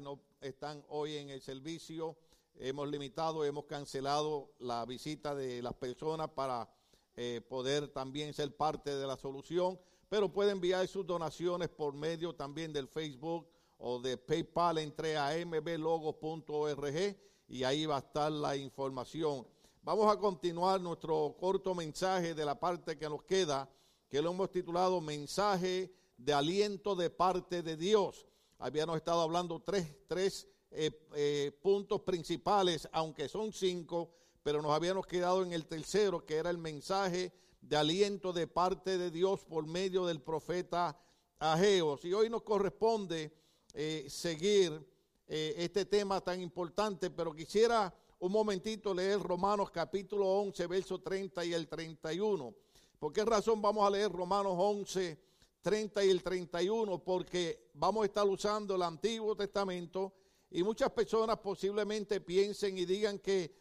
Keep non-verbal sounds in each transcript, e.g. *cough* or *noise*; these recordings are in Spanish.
no están hoy en el servicio. Hemos limitado, hemos cancelado la visita de las personas para eh, poder también ser parte de la solución, pero pueden enviar sus donaciones por medio también del Facebook o de PayPal. Entre a mblogos.org y ahí va a estar la información. Vamos a continuar nuestro corto mensaje de la parte que nos queda, que lo hemos titulado Mensaje de aliento de parte de Dios. Habíamos estado hablando tres, eh, eh, puntos principales, aunque son cinco, pero nos habíamos quedado en el tercero, que era el mensaje de aliento de parte de Dios por medio del profeta Ageos. Y hoy nos corresponde eh, seguir este tema tan importante, pero quisiera un momentito leer Romanos capítulo 11, verso 30 y el 31. ¿Por qué razón vamos a leer Romanos 11, 30 y el 31, porque vamos a estar usando el Antiguo Testamento y muchas personas posiblemente piensen y digan que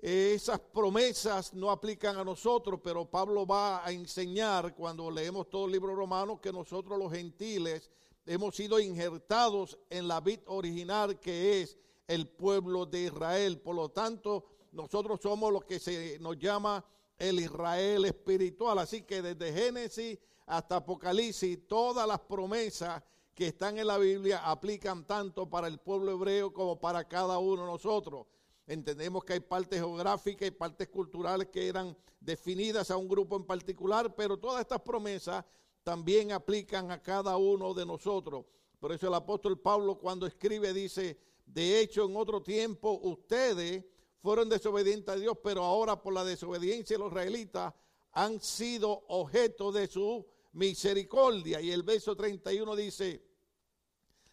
esas promesas no aplican a nosotros, pero Pablo va a enseñar cuando leemos todo el libro romano que nosotros los gentiles hemos sido injertados en la vid original que es el pueblo de Israel. Por lo tanto, nosotros somos lo que se nos llama el Israel espiritual. Así que desde Génesis hasta Apocalipsis, todas las promesas que están en la Biblia aplican tanto para el pueblo hebreo como para cada uno de nosotros. Entendemos que hay partes geográficas y partes culturales que eran definidas a un grupo en particular, pero todas estas promesas también aplican a cada uno de nosotros. Por eso el apóstol Pablo cuando escribe dice, de hecho en otro tiempo ustedes fueron desobedientes a Dios, pero ahora por la desobediencia de los israelitas han sido objeto de su misericordia. Y el verso 31 dice,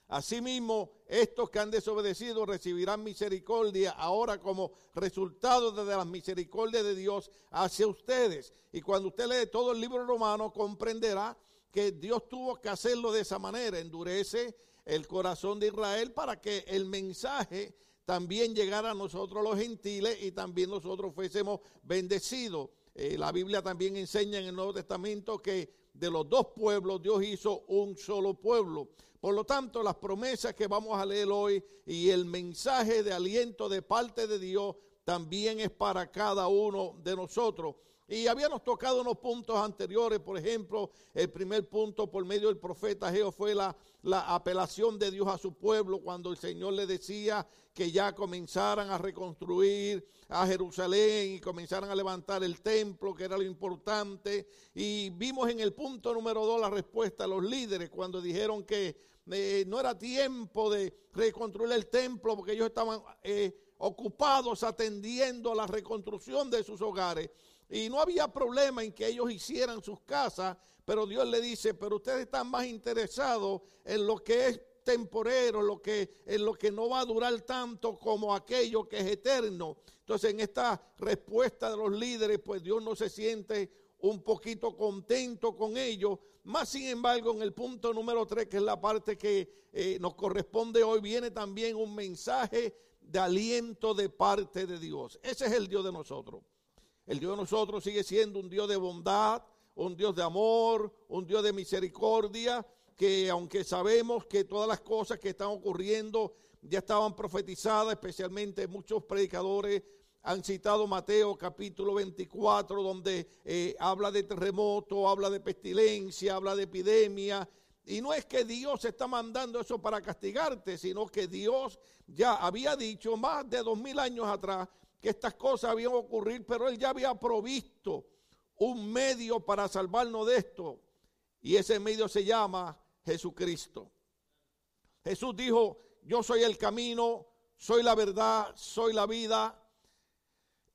Asimismo, estos que han desobedecido recibirán misericordia ahora como resultado de las misericordias de Dios hacia ustedes. Y cuando usted lee todo el libro romano, comprenderá que Dios tuvo que hacerlo de esa manera. Endurece el corazón de Israel para que el mensaje también llegara a nosotros los gentiles y también nosotros fuésemos bendecidos. Eh, la Biblia también enseña en el Nuevo Testamento que de los dos pueblos Dios hizo un solo pueblo. Por lo tanto, las promesas que vamos a leer hoy y el mensaje de aliento de parte de Dios también es para cada uno de nosotros. Y habíamos tocado unos puntos anteriores, por ejemplo, el primer punto por medio del profeta Geo fue la, la, apelación de Dios a su pueblo cuando el Señor le decía que ya comenzaran a reconstruir a Jerusalén y comenzaran a levantar el templo, que era lo importante. Y vimos en el punto número dos la respuesta a los líderes cuando dijeron que eh, no era tiempo de reconstruir el templo porque ellos estaban eh, ocupados atendiendo a la reconstrucción de sus hogares. Y no había problema en que ellos hicieran sus casas, pero Dios le dice, pero ustedes están más interesados en lo que es temporero, en lo que no va a durar tanto como aquello que es eterno. Entonces, en esta respuesta de los líderes, pues Dios no se siente un poquito contento con ellos. Más sin embargo, en el punto número tres, que es la parte que eh, nos corresponde hoy, viene también un mensaje de aliento de parte de Dios. Ese es el Dios de nosotros. El Dios de nosotros sigue siendo un Dios de bondad, un Dios de amor, un Dios de misericordia, que aunque sabemos que todas las cosas que están ocurriendo ya estaban profetizadas, especialmente muchos predicadores han citado Mateo capítulo 24, donde eh, habla de terremoto, habla de pestilencia, habla de epidemia. Y no es que Dios está mandando eso para castigarte, sino que Dios ya había dicho más de dos mil años atrás que estas cosas habían ocurrido, pero él ya había provisto un medio para salvarnos de esto. Y ese medio se llama Jesucristo. Jesús dijo, yo soy el camino, soy la verdad, soy la vida,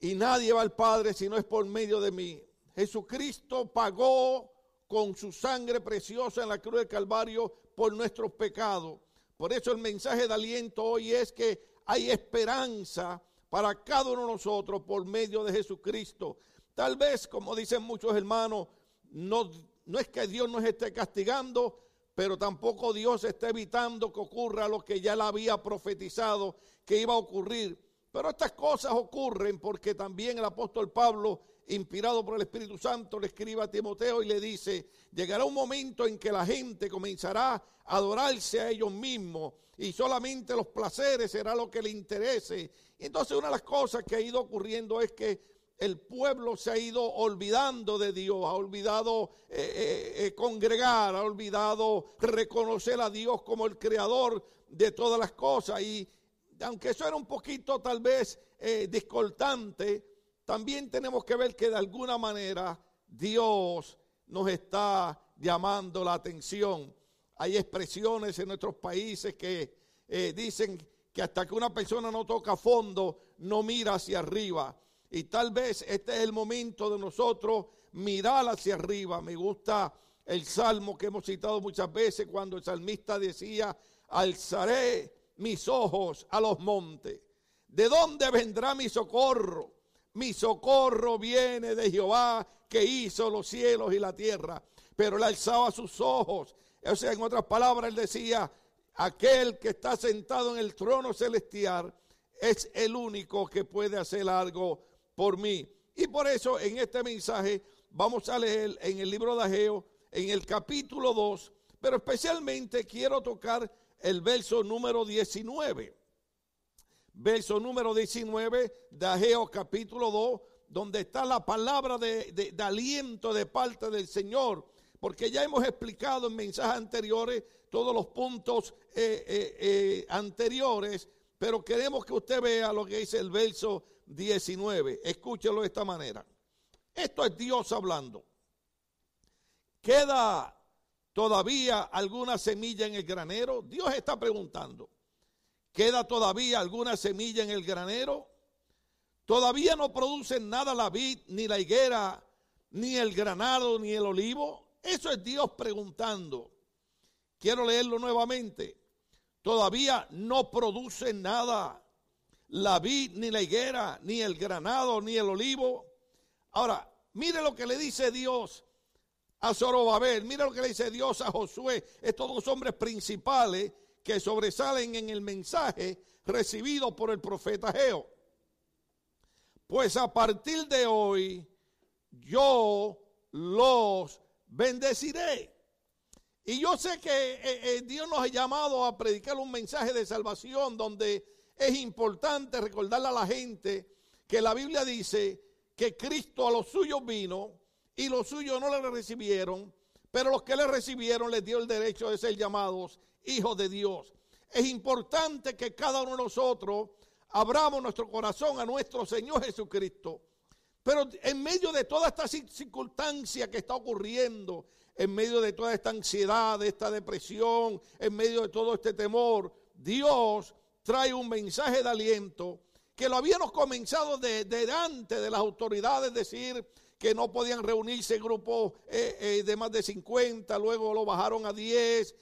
y nadie va al Padre si no es por medio de mí. Jesucristo pagó con su sangre preciosa en la cruz del Calvario por nuestros pecados. Por eso el mensaje de aliento hoy es que hay esperanza para cada uno de nosotros por medio de Jesucristo. Tal vez, como dicen muchos hermanos, no, no es que Dios nos esté castigando, pero tampoco Dios está evitando que ocurra lo que ya le había profetizado que iba a ocurrir. Pero estas cosas ocurren porque también el apóstol Pablo inspirado por el Espíritu Santo, le escribe a Timoteo y le dice, llegará un momento en que la gente comenzará a adorarse a ellos mismos y solamente los placeres será lo que le interese. Y entonces una de las cosas que ha ido ocurriendo es que el pueblo se ha ido olvidando de Dios, ha olvidado eh, eh, eh, congregar, ha olvidado reconocer a Dios como el creador de todas las cosas. Y aunque eso era un poquito tal vez discortante, también tenemos que ver que de alguna manera Dios nos está llamando la atención. Hay expresiones en nuestros países que dicen que hasta que una persona no toca fondo, no mira hacia arriba. Y tal vez este es el momento de nosotros mirar hacia arriba. Me gusta el salmo que hemos citado muchas veces cuando el salmista decía, alzaré mis ojos a los montes. ¿De dónde vendrá mi socorro? Mi socorro viene de Jehová que hizo los cielos y la tierra. Pero él alzaba sus ojos. O sea, en otras palabras, él decía, aquel que está sentado en el trono celestial es el único que puede hacer algo por mí. Y por eso en este mensaje vamos a leer en el libro de Ageo, en el capítulo 2, pero especialmente quiero tocar el verso número 19. Verso número 19 de Ageo capítulo 2, donde está la palabra de, aliento de parte del Señor. Porque ya hemos explicado en mensajes anteriores todos los puntos eh, eh, eh, anteriores, pero queremos que usted vea lo que dice el verso 19. Escúchelo de esta manera. Esto es Dios hablando. ¿Queda todavía alguna semilla en el granero? Dios está preguntando. ¿Queda todavía alguna semilla en el granero? ¿Todavía no producen nada la vid, ni la higuera, ni el granado, ni el olivo? Eso es Dios preguntando. Quiero leerlo nuevamente. Todavía no producen nada la vid, ni la higuera, ni el granado, ni el olivo. Ahora, mire lo que le dice Dios a Zorobabel, mire lo que le dice Dios a Josué, estos dos hombres principales que sobresalen en el mensaje recibido por el profeta Geo. Pues a partir de hoy yo los bendeciré. Y yo sé que eh, eh, Dios nos ha llamado a predicar un mensaje de salvación donde es importante recordarle a la gente que la Biblia dice que Cristo a los suyos vino y los suyos no le recibieron, pero los que le recibieron les dio el derecho de ser llamados hijos de Dios. Es importante que cada uno de nosotros abramos nuestro corazón a nuestro Señor Jesucristo. Pero en medio de toda esta circunstancia que está ocurriendo, en medio de toda esta ansiedad, de esta depresión, en medio de todo este temor, Dios trae un mensaje de aliento que lo habíamos comenzado de, delante de las autoridades, decir que no podían reunirse grupos eh, eh, de más de 50, luego lo bajaron a 10.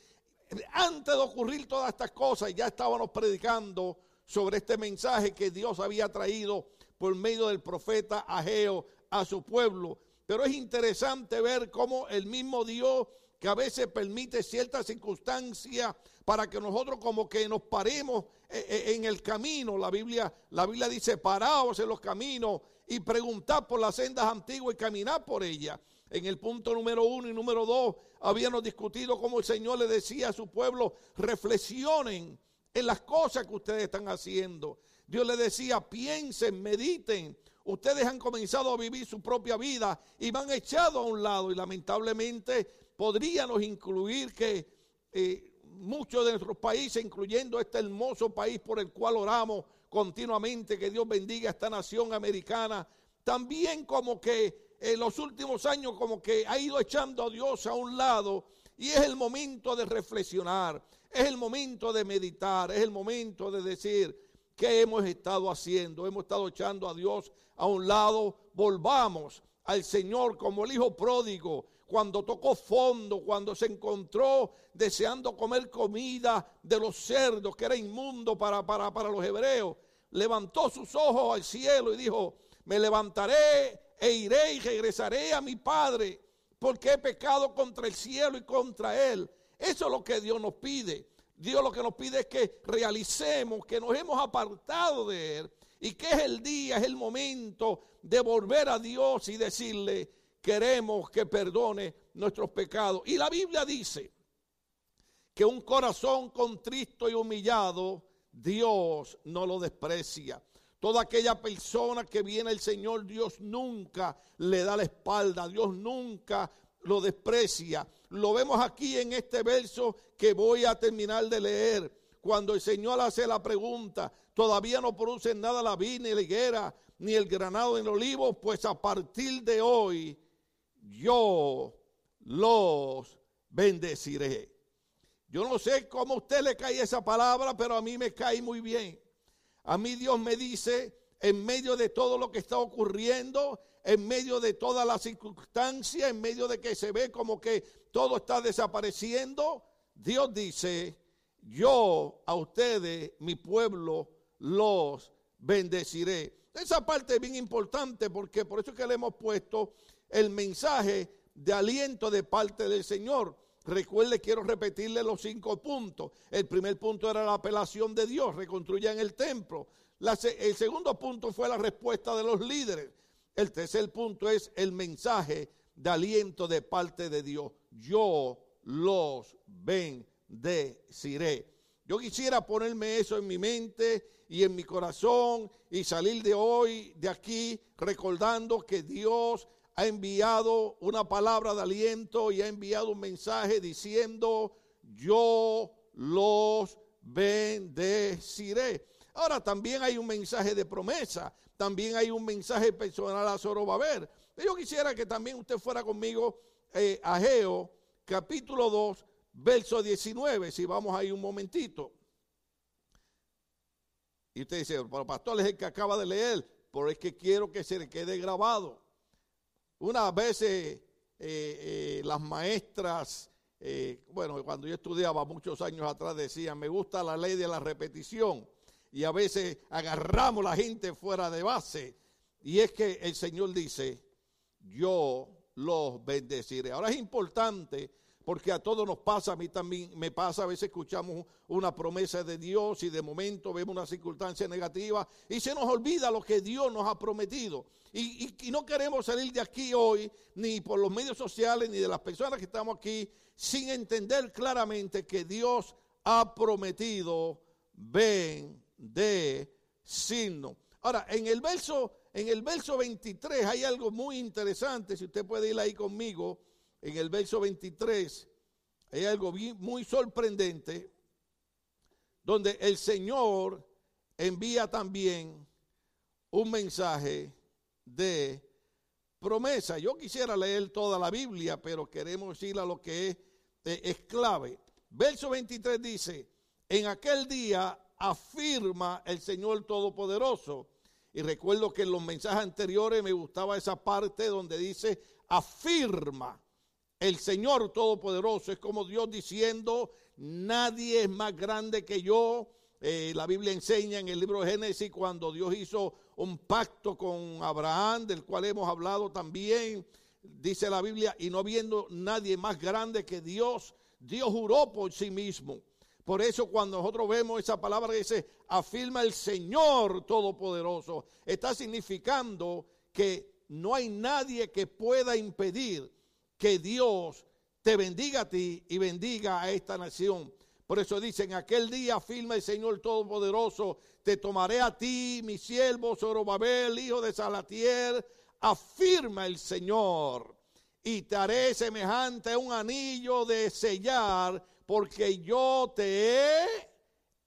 Antes de ocurrir todas estas cosas, ya estábamos predicando sobre este mensaje que Dios había traído por medio del profeta Ageo a su pueblo. Pero es interesante ver cómo el mismo Dios que a veces permite ciertas circunstancias para que nosotros como que nos paremos eh, eh, en el camino. La Biblia, la Biblia dice, paraos en los caminos y preguntad por las sendas antiguas y caminar por ellas. En el punto número uno y número dos habíamos discutido cómo el Señor le decía a su pueblo, reflexionen en las cosas que ustedes están haciendo. Dios le decía, piensen, mediten. Ustedes han comenzado a vivir su propia vida y van echado a un lado y lamentablemente podríamos incluir que eh, muchos de nuestros países, incluyendo este hermoso país por el cual oramos continuamente, que Dios bendiga a esta nación americana, también como que en los últimos años como que ha ido echando a Dios a un lado y es el momento de reflexionar, es el momento de meditar, es el momento de decir qué hemos estado haciendo, hemos estado echando a Dios a un lado, volvamos al Señor como el Hijo pródigo cuando tocó fondo, cuando se encontró deseando comer comida de los cerdos, que era inmundo para, para, para los hebreos, levantó sus ojos al cielo y dijo, me levantaré e iré y regresaré a mi Padre, porque he pecado contra el cielo y contra Él. Eso es lo que Dios nos pide. Dios lo que nos pide es que realicemos, que nos hemos apartado de Él y que es el día, es el momento de volver a Dios y decirle, queremos que perdone nuestros pecados. Y la Biblia dice que un corazón contristo y humillado, Dios no lo desprecia. Toda aquella persona que viene al Señor, Dios nunca le da la espalda, Dios nunca lo desprecia. Lo vemos aquí en este verso que voy a terminar de leer. Cuando el Señor hace la pregunta, todavía no producen nada la vid, ni la higuera, ni el granado, ni el olivo, pues a partir de hoy yo los bendeciré. Yo no sé cómo a usted le cae esa palabra, pero a mí me cae muy bien. A mí Dios me dice, en medio de todo lo que está ocurriendo, en medio de todas las circunstancias, en medio de que se ve como que todo está desapareciendo, Dios dice, yo a ustedes, mi pueblo, los bendeciré. Esa parte es bien importante porque por eso es que le hemos puesto el mensaje de aliento de parte del Señor. Recuerde, quiero repetirle los cinco puntos. El primer punto era la apelación de Dios, reconstruyan el templo. el segundo punto fue la respuesta de los líderes. El tercer punto es el mensaje de aliento de parte de Dios. Yo los bendeciré. Yo quisiera ponerme eso en mi mente y en mi corazón y salir de hoy, de aquí, recordando que Dios ha enviado una palabra de aliento y ha enviado un mensaje diciendo, yo los bendeciré. Ahora también hay un mensaje de promesa, también hay un mensaje personal a Zorobabel. Yo quisiera que también usted fuera conmigo eh, a Geo, capítulo 2, verso 19, si vamos ahí un momentito. Y usted dice, pero pastor es el que acaba de leer, pero es que quiero que se le quede grabado. Unas veces eh, eh, las maestras, eh, bueno, cuando yo estudiaba muchos años atrás decían, me gusta la ley de la repetición. Y a veces agarramos la gente fuera de base. Y es que el Señor dice, yo los bendeciré. Ahora es importante porque a todos nos pasa, a mí también me pasa, a veces escuchamos una promesa de Dios y de momento vemos una circunstancia negativa y se nos olvida lo que Dios nos ha prometido. Y, no queremos salir de aquí hoy, ni por los medios sociales, ni de las personas que estamos aquí, sin entender claramente que Dios ha prometido bendecirnos. Ahora, en el verso, en el verso 23 hay algo muy interesante, si usted puede ir ahí conmigo en el verso 23, hay algo muy sorprendente, donde el Señor envía también un mensaje de promesa. Yo quisiera leer toda la Biblia, pero queremos ir a lo que es, eh, es clave. Verso 23 dice, en aquel día afirma el Señor Todopoderoso. Y recuerdo que en los mensajes anteriores me gustaba esa parte donde dice afirma el Señor Todopoderoso. Es como Dios diciendo, nadie es más grande que yo. Eh, la Biblia enseña en el libro de Génesis cuando Dios hizo un pacto con Abraham, del cual hemos hablado también, dice la Biblia, y no viendo nadie más grande que Dios, Dios juró por sí mismo. Por eso cuando nosotros vemos esa palabra que dice, afirma el Señor Todopoderoso, está significando que no hay nadie que pueda impedir que Dios te bendiga a ti y bendiga a esta nación. Por eso dice, en aquel día afirma el Señor Todopoderoso, te tomaré a ti, mi siervo Zorobabel, hijo de Salatiel, afirma el Señor, y te haré semejante a un anillo de sellar, porque yo te he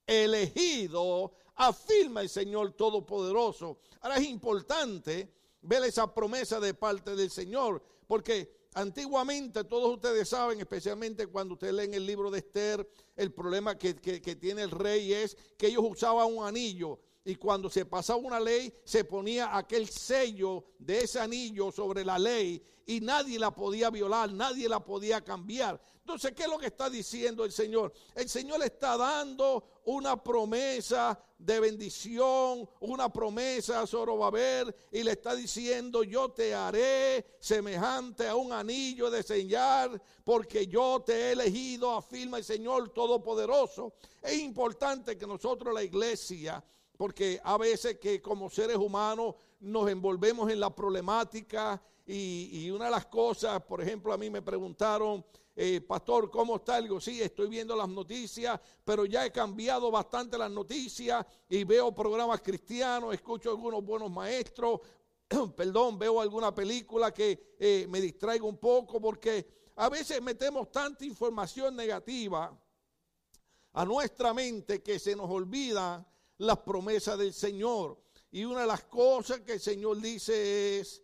elegido, afirma el Señor Todopoderoso. Ahora es importante ver esa promesa de parte del Señor, porque Antiguamente, todos ustedes saben, especialmente cuando ustedes leen el libro de Esther, el problema que, tiene el rey es que ellos usaban un anillo y cuando se pasaba una ley se ponía aquel sello de ese anillo sobre la ley y nadie la podía violar, nadie la podía cambiar. Entonces, ¿qué es lo que está diciendo el Señor? El Señor está dando una promesa de bendición, una promesa a Zorobabel y le está diciendo, yo te haré semejante a un anillo de señal, porque yo te he elegido, afirma el Señor Todopoderoso. Es importante que nosotros la iglesia porque a veces que como seres humanos nos envolvemos en la problemática y, una de las cosas, por ejemplo, a mí me preguntaron, eh, pastor, ¿cómo está? Digo, sí, estoy viendo las noticias, pero ya he cambiado bastante las noticias y veo programas cristianos, escucho algunos buenos maestros, *clears throat* perdón, veo alguna película que eh, me distraigo un poco porque a veces metemos tanta información negativa a nuestra mente que se nos olvida las promesas del Señor. Y una de las cosas que el Señor dice es,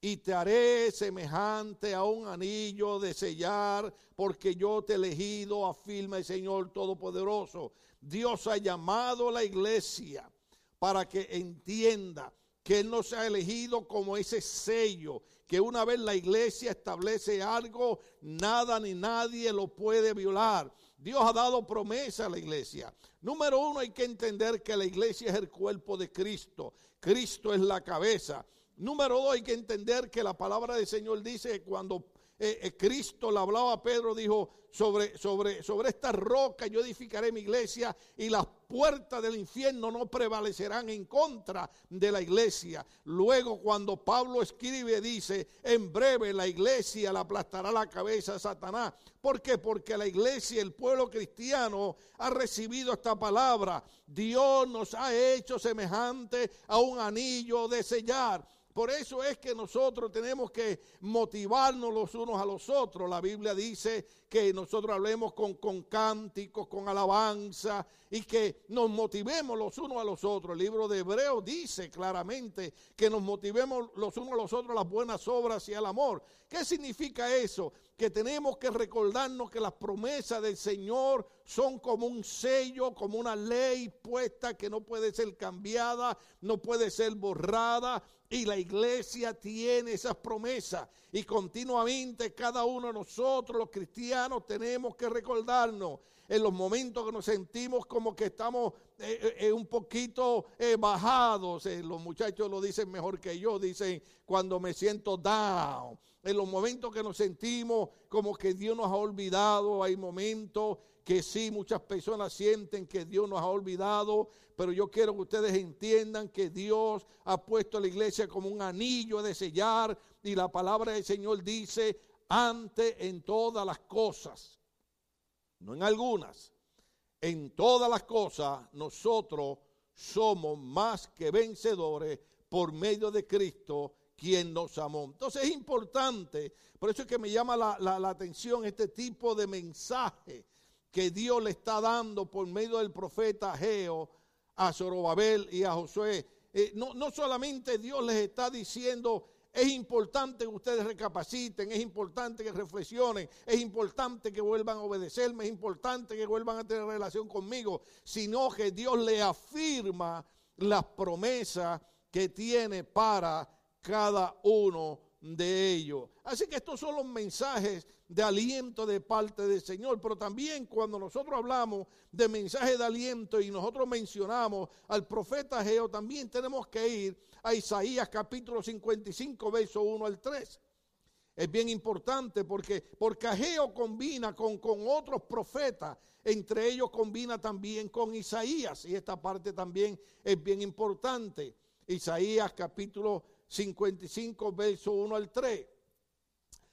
y te haré semejante a un anillo de sellar, porque yo te he elegido, afirma el Señor Todopoderoso. Dios ha llamado a la iglesia para que entienda que Él nos ha elegido como ese sello, que una vez la iglesia establece algo, nada ni nadie lo puede violar. Dios ha dado promesa a la iglesia. Número uno, hay que entender que la iglesia es el cuerpo de Cristo. Cristo es la cabeza. Número dos, hay que entender que la palabra del Señor dice que cuando eh, eh, Cristo le hablaba a Pedro, dijo, sobre, sobre, sobre esta roca yo edificaré mi iglesia y las puertas del infierno no prevalecerán en contra de la iglesia. Luego cuando Pablo escribe dice, en breve la iglesia le aplastará la cabeza a Satanás. ¿Por qué? Porque la iglesia, el pueblo cristiano ha recibido esta palabra. Dios nos ha hecho semejante a un anillo de sellar. Por eso es que nosotros tenemos que motivarnos los unos a los otros. La Biblia dice que nosotros hablemos con, cánticos, con alabanza y que nos motivemos los unos a los otros. El libro de Hebreo dice claramente que nos motivemos los unos a los otros las buenas obras y al amor. ¿Qué significa eso? Que tenemos que recordarnos que las promesas del Señor son como un sello, como una ley puesta que no puede ser cambiada, no puede ser borrada. Y la iglesia tiene esas promesas. Y continuamente cada uno de nosotros, los cristianos, tenemos que recordarnos en los momentos que nos sentimos como que estamos eh, eh, eh, un poquito bajados. los muchachos lo dicen mejor que yo, dicen cuando me siento down. En los momentos que nos sentimos como que Dios nos ha olvidado, hay momentos que sí, muchas personas sienten que Dios nos ha olvidado, pero yo quiero que ustedes entiendan que Dios ha puesto a la iglesia como un anillo de sellar y la palabra del Señor dice, ante en todas las cosas, no en algunas, en todas las cosas nosotros somos más que vencedores por medio de Cristo quien nos amó. Entonces es importante, por eso es que me llama la, la atención este tipo de mensaje que Dios le está dando por medio del profeta Geo a Zorobabel y a Josué. Eh, no, no solamente Dios les está diciendo, es importante que ustedes recapaciten, es importante que reflexionen, es importante que vuelvan a obedecerme, es importante que vuelvan a tener relación conmigo, sino que Dios le afirma las promesas que tiene para cada uno de ellos. Así que estos son los mensajes de aliento de parte del Señor, pero también cuando nosotros hablamos de mensajes de aliento y nosotros mencionamos al profeta Geo, también tenemos que ir a Isaías capítulo 55, verso 1 al 3. Es bien importante porque, porque Ageo combina con, con otros profetas, entre ellos combina también con Isaías, y esta parte también es bien importante. Isaías capítulo 55, verso 1 al 3.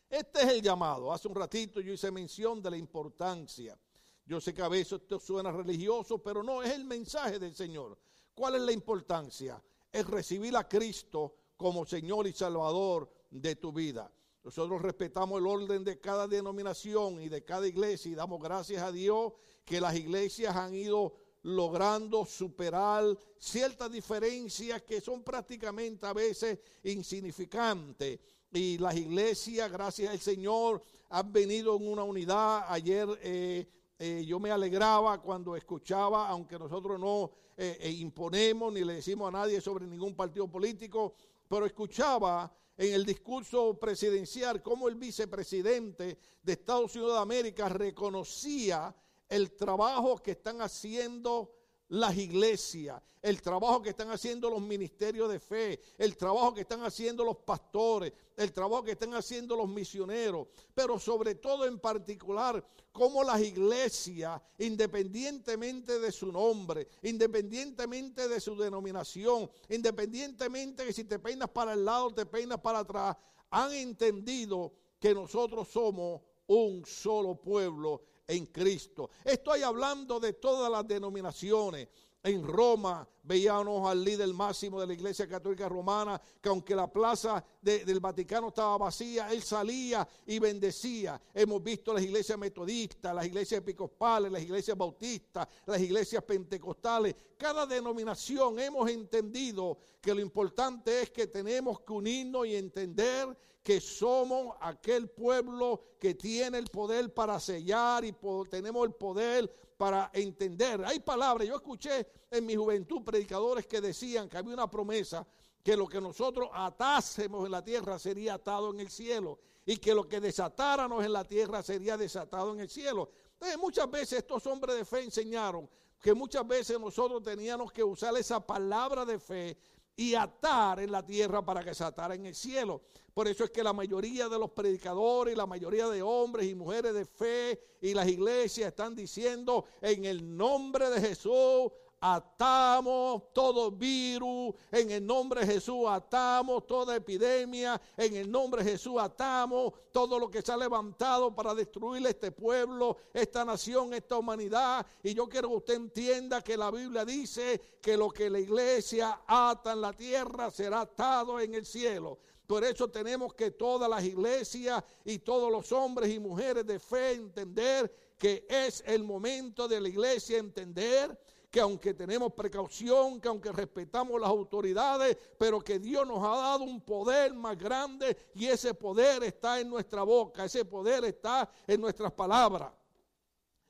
Este es el llamado. Hace un ratito yo hice mención de la importancia. Yo sé que a veces esto suena religioso, pero no, es el mensaje del Señor. ¿Cuál es la importancia? Es recibir a Cristo como Señor y Salvador de tu vida. Nosotros respetamos el orden de cada denominación y de cada iglesia y damos gracias a Dios que las iglesias han ido logrando superar ciertas diferencias que son prácticamente a veces insignificantes. Y las iglesias, gracias al Señor, han venido en una unidad. Ayer eh, eh, yo me alegraba cuando escuchaba, aunque nosotros no eh, imponemos ni le decimos a nadie sobre ningún partido político, pero escuchaba en el discurso presidencial cómo el vicepresidente de Estados Unidos de América reconocía el trabajo que están haciendo las iglesias, el trabajo que están haciendo los ministerios de fe, el trabajo que están haciendo los pastores, el trabajo que están haciendo los misioneros, pero sobre todo en particular cómo las iglesias, independientemente de su nombre, independientemente de su denominación, independientemente de si te peinas para el lado, te peinas para atrás, han entendido que nosotros somos un solo pueblo en Cristo. Estoy hablando de todas las denominaciones. En Roma veíamos al líder máximo de la Iglesia Católica Romana, que aunque la plaza del Vaticano estaba vacía, él salía y bendecía. Hemos visto las iglesias metodistas, las iglesias episcopales, las iglesias bautistas, las iglesias pentecostales. Cada denominación hemos entendido que lo importante es que tenemos que unirnos y entender que somos aquel pueblo que tiene el poder para sellar y tenemos el poder para entender. Hay palabras, yo escuché en mi juventud predicadores que decían que había una promesa que lo que nosotros atásemos en la tierra sería atado en el cielo y que lo que desatáramos en la tierra sería desatado en el cielo. Entonces, muchas veces estos hombres de fe enseñaron que muchas veces nosotros teníamos que usar esa palabra de fe y atar en la tierra para que se atara en el cielo. Por eso es que la mayoría de los predicadores, la mayoría de hombres y mujeres de fe y las iglesias están diciendo en el nombre de Jesús atamos todo virus, en el nombre de Jesús atamos toda epidemia, en el nombre de Jesús atamos todo lo que se ha levantado para destruir este pueblo, esta nación, esta humanidad. Y yo quiero que usted entienda que la Biblia dice que lo que la iglesia ata en la tierra será atado en el cielo. Por eso tenemos que todas las iglesias y todos los hombres y mujeres de fe entender que es el momento de la iglesia entender que aunque tenemos precaución, que aunque respetamos las autoridades, pero que Dios nos ha dado un poder más grande y ese poder está en nuestra boca, ese poder está en nuestras palabras.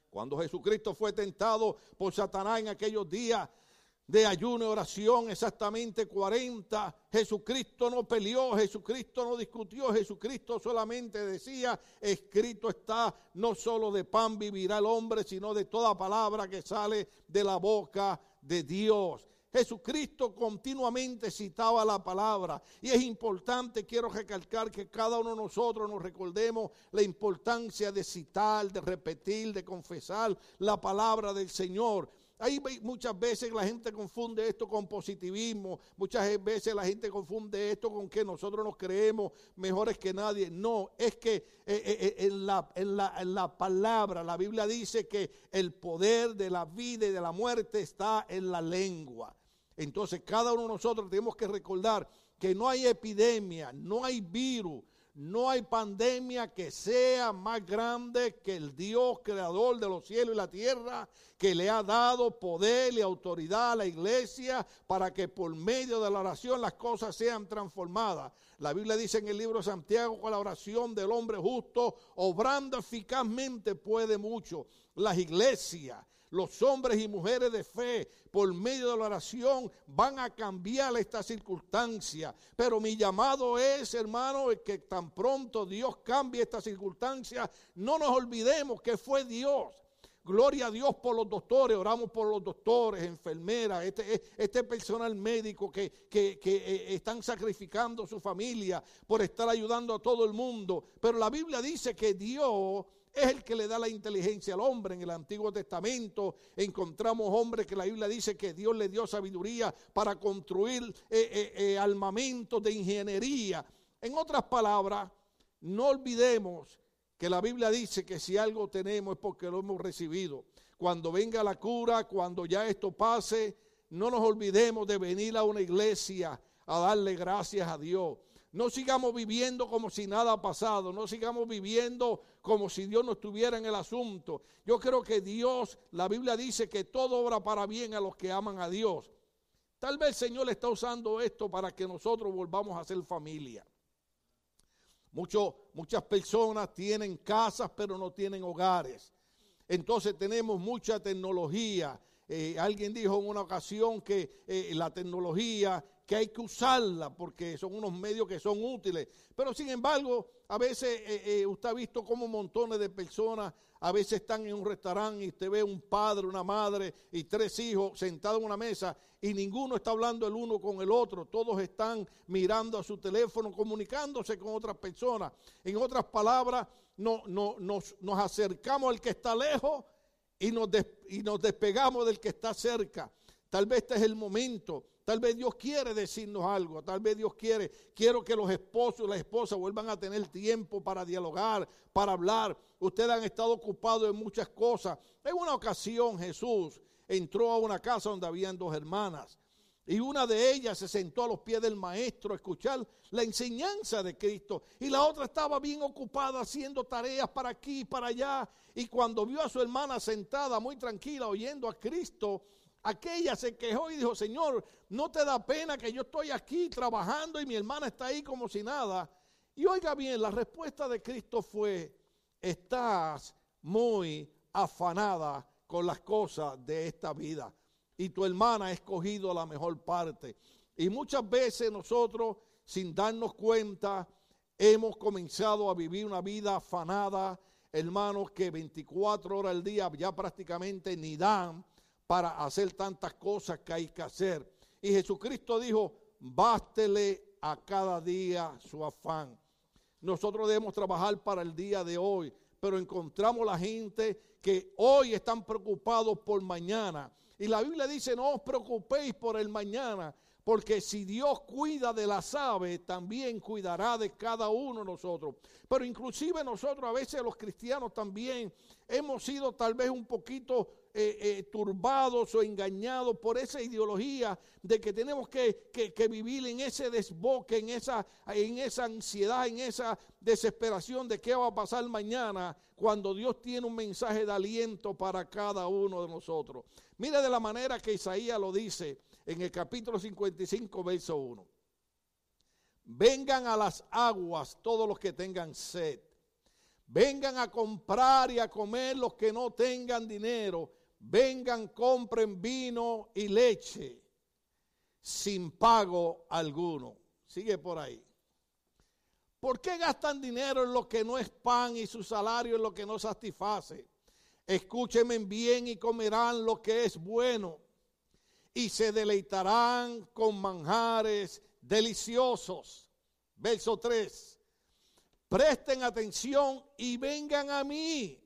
Cuando Jesucristo fue tentado por Satanás en aquellos días, de ayuno y oración, exactamente 40. Jesucristo no peleó, Jesucristo no discutió, Jesucristo solamente decía, escrito está, no solo de pan vivirá el hombre, sino de toda palabra que sale de la boca de Dios. Jesucristo continuamente citaba la palabra y es importante, quiero recalcar que cada uno de nosotros nos recordemos la importancia de citar, de repetir, de confesar la palabra del Señor Ahí muchas veces la gente confunde esto con positivismo, muchas veces la gente confunde esto con que nosotros nos creemos mejores que nadie. No, es que eh, eh, eh, en, la, en, la, en la palabra, la Biblia dice que el poder de la vida y de la muerte está en la lengua. Entonces cada uno de nosotros tenemos que recordar que no hay epidemia, no hay virus, no hay pandemia que sea más grande que el Dios creador de los cielos y la tierra, que le ha dado poder y autoridad a la iglesia para que por medio de la oración las cosas sean transformadas. La Biblia dice en el libro de Santiago con la oración del hombre justo, obrando eficazmente puede mucho. Las iglesias los hombres y mujeres de fe, por medio de la oración, van a cambiar esta circunstancia. Pero mi llamado es, hermano, que tan pronto Dios cambie esta circunstancia, no nos olvidemos que fue Dios. Gloria a Dios por los doctores, oramos por los doctores, enfermeras, este, este personal médico que, que, eh, están sacrificando su familia por estar ayudando a todo el mundo. Pero la Biblia dice que Dios es el que le da la inteligencia al hombre. En el Antiguo Testamento encontramos hombres que la Biblia dice que Dios le dio sabiduría para construir eh, eh, eh, armamentos de ingeniería. En otras palabras, no olvidemos que la Biblia dice que si algo tenemos es porque lo hemos recibido. Cuando venga la cura, cuando ya esto pase, no nos olvidemos de venir a una iglesia a darle gracias a Dios. No sigamos viviendo como si nada ha pasado, no sigamos viviendo como si Dios no estuviera en el asunto. Yo creo que Dios, la Biblia dice que todo obra para bien a los que aman a Dios. Tal vez el Señor está usando esto para que nosotros volvamos a ser familia. muchas personas tienen casas pero no tienen hogares. Entonces tenemos mucha tecnología. Eh, alguien dijo en una ocasión que eh, la tecnología que hay que usarla porque son unos medios que son útiles. Pero sin embargo, a veces eh, eh, usted ha visto como montones de personas a veces están en un restaurante y usted ve un padre, una madre y tres hijos sentados en una mesa y ninguno está hablando el uno con el otro. Todos están mirando a su teléfono, comunicándose con otras personas. En otras palabras, no, no, nos, nos acercamos al que está lejos y nos, y nos despegamos del que está cerca. Tal vez este es el momento. Tal vez Dios quiere decirnos algo. Tal vez Dios quiere. Quiero que los esposos y las esposas vuelvan a tener tiempo para dialogar, para hablar. Ustedes han estado ocupados en muchas cosas. En una ocasión Jesús entró a una casa donde habían dos hermanas. Y una de ellas se sentó a los pies del maestro a escuchar la enseñanza de Cristo. Y la otra estaba bien ocupada haciendo tareas para aquí y para allá. Y cuando vio a su hermana sentada muy tranquila oyendo a Cristo, aquella se quejó y dijo, Señor, ¿no te da pena que yo estoy aquí trabajando y mi hermana está ahí como si nada? Y oiga bien, la respuesta de Cristo fue, estás muy afanada con las cosas de esta vida y tu hermana ha escogido la mejor parte. Y muchas veces nosotros, sin darnos cuenta, hemos comenzado a vivir una vida afanada, hermanos, que 24 horas al día ya prácticamente ni dan para hacer tantas cosas que hay que hacer. Y Jesucristo dijo, bástele a cada día su afán. Nosotros debemos trabajar para el día de hoy, pero encontramos la gente que hoy están preocupados por mañana y la Biblia dice, no os preocupéis por el mañana, porque si Dios cuida de las aves, también cuidará de cada uno de nosotros. Pero inclusive nosotros a veces los cristianos también hemos sido tal vez un poquito eh, eh, turbados o engañados por esa ideología de que tenemos que, vivir en ese desboque, en esa, en esa ansiedad, en esa desesperación de qué va a pasar mañana cuando Dios tiene un mensaje de aliento para cada uno de nosotros. Mira de la manera que Isaías lo dice en el capítulo 55, verso 1. Vengan a las aguas todos los que tengan sed. Vengan a comprar y a comer los que no tengan dinero vengan, compren vino y leche sin pago alguno. Sigue por ahí. ¿Por qué gastan dinero en lo que no es pan y su salario en lo que no satisface? Escúchenme bien y comerán lo que es bueno y se deleitarán con manjares deliciosos. Verso 3. Presten atención y vengan a mí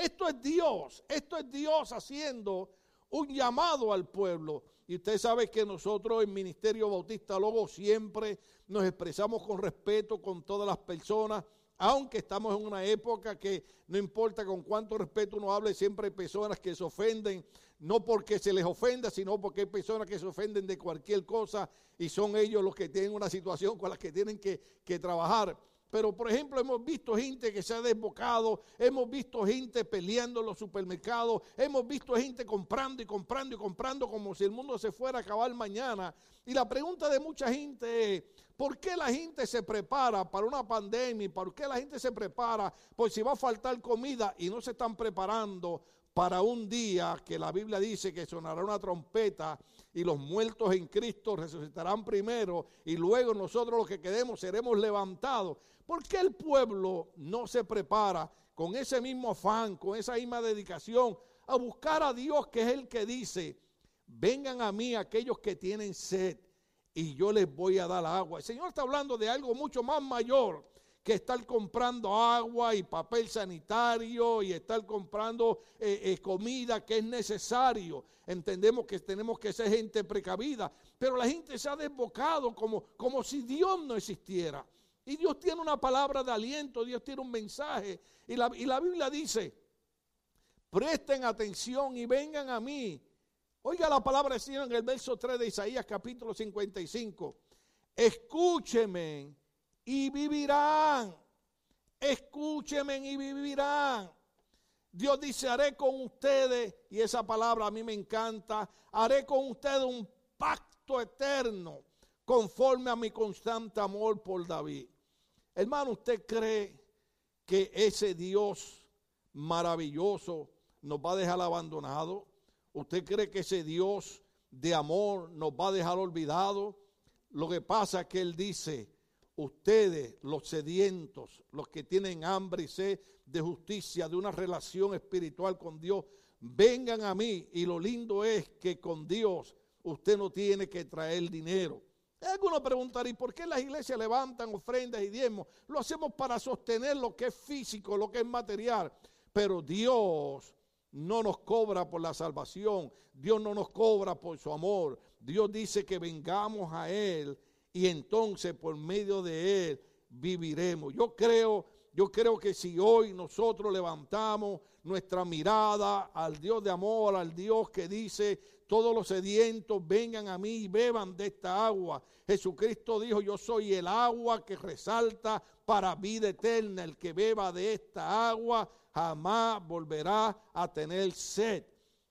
esto es Dios, esto es Dios haciendo un llamado al pueblo. Y usted sabe que nosotros en Ministerio Bautista Logo siempre nos expresamos con respeto con todas las personas, aunque estamos en una época que no importa con cuánto respeto uno hable, siempre hay personas que se ofenden, no porque se les ofenda, sino porque hay personas que se ofenden de cualquier cosa y son ellos los que tienen una situación con la que tienen que, trabajar. Pero, por ejemplo, hemos visto gente que se ha desbocado, hemos visto gente peleando en los supermercados, hemos visto gente comprando y comprando y comprando como si el mundo se fuera a acabar mañana. Y la pregunta de mucha gente es, ¿por qué la gente se prepara para una pandemia? ¿Por qué la gente se prepara por si va a faltar comida y no se están preparando para un día que la Biblia dice que sonará una trompeta y los muertos en Cristo resucitarán primero y luego nosotros los que quedemos seremos levantados. ¿Por qué el pueblo no se prepara con ese mismo afán, con esa misma dedicación a buscar a Dios que es el que dice, vengan a mí aquellos que tienen sed y yo les voy a dar agua? El Señor está hablando de algo mucho más mayor que estar comprando agua y papel sanitario y estar comprando eh, eh, comida que es necesario. Entendemos que tenemos que ser gente precavida, pero la gente se ha desbocado como, como si Dios no existiera. Y Dios tiene una palabra de aliento, Dios tiene un mensaje. Y la, Biblia dice, presten atención y vengan a mí. Oiga la palabra del Señor en el verso 3 de Isaías capítulo 55. Escúcheme y vivirán. Escúcheme y vivirán. Dios dice, haré con ustedes, y esa palabra a mí me encanta, haré con ustedes un pacto eterno conforme a mi constante amor por David. Hermano, ¿usted cree que ese Dios maravilloso nos va a dejar abandonado? ¿Usted cree que ese Dios de amor nos va a dejar olvidado? Lo que pasa es que Él dice, ustedes, los sedientos, los que tienen hambre y sed de justicia, de una relación espiritual con Dios, vengan a mí. Y lo lindo es que con Dios usted no tiene que traer dinero. Algunos preguntarían, ¿por qué las iglesias levantan ofrendas y diezmos? Lo hacemos para sostener lo que es físico, lo que es material. Pero Dios no nos cobra por la salvación. Dios no nos cobra por su amor. Dios dice que vengamos a Él y entonces por medio de Él viviremos. Yo creo, yo creo que si hoy nosotros levantamos nuestra mirada al Dios de amor, al Dios que dice, todos los sedientos vengan a mí y beban de esta agua. Jesucristo dijo, yo soy el agua que resalta para vida eterna. El que beba de esta agua jamás volverá a tener sed.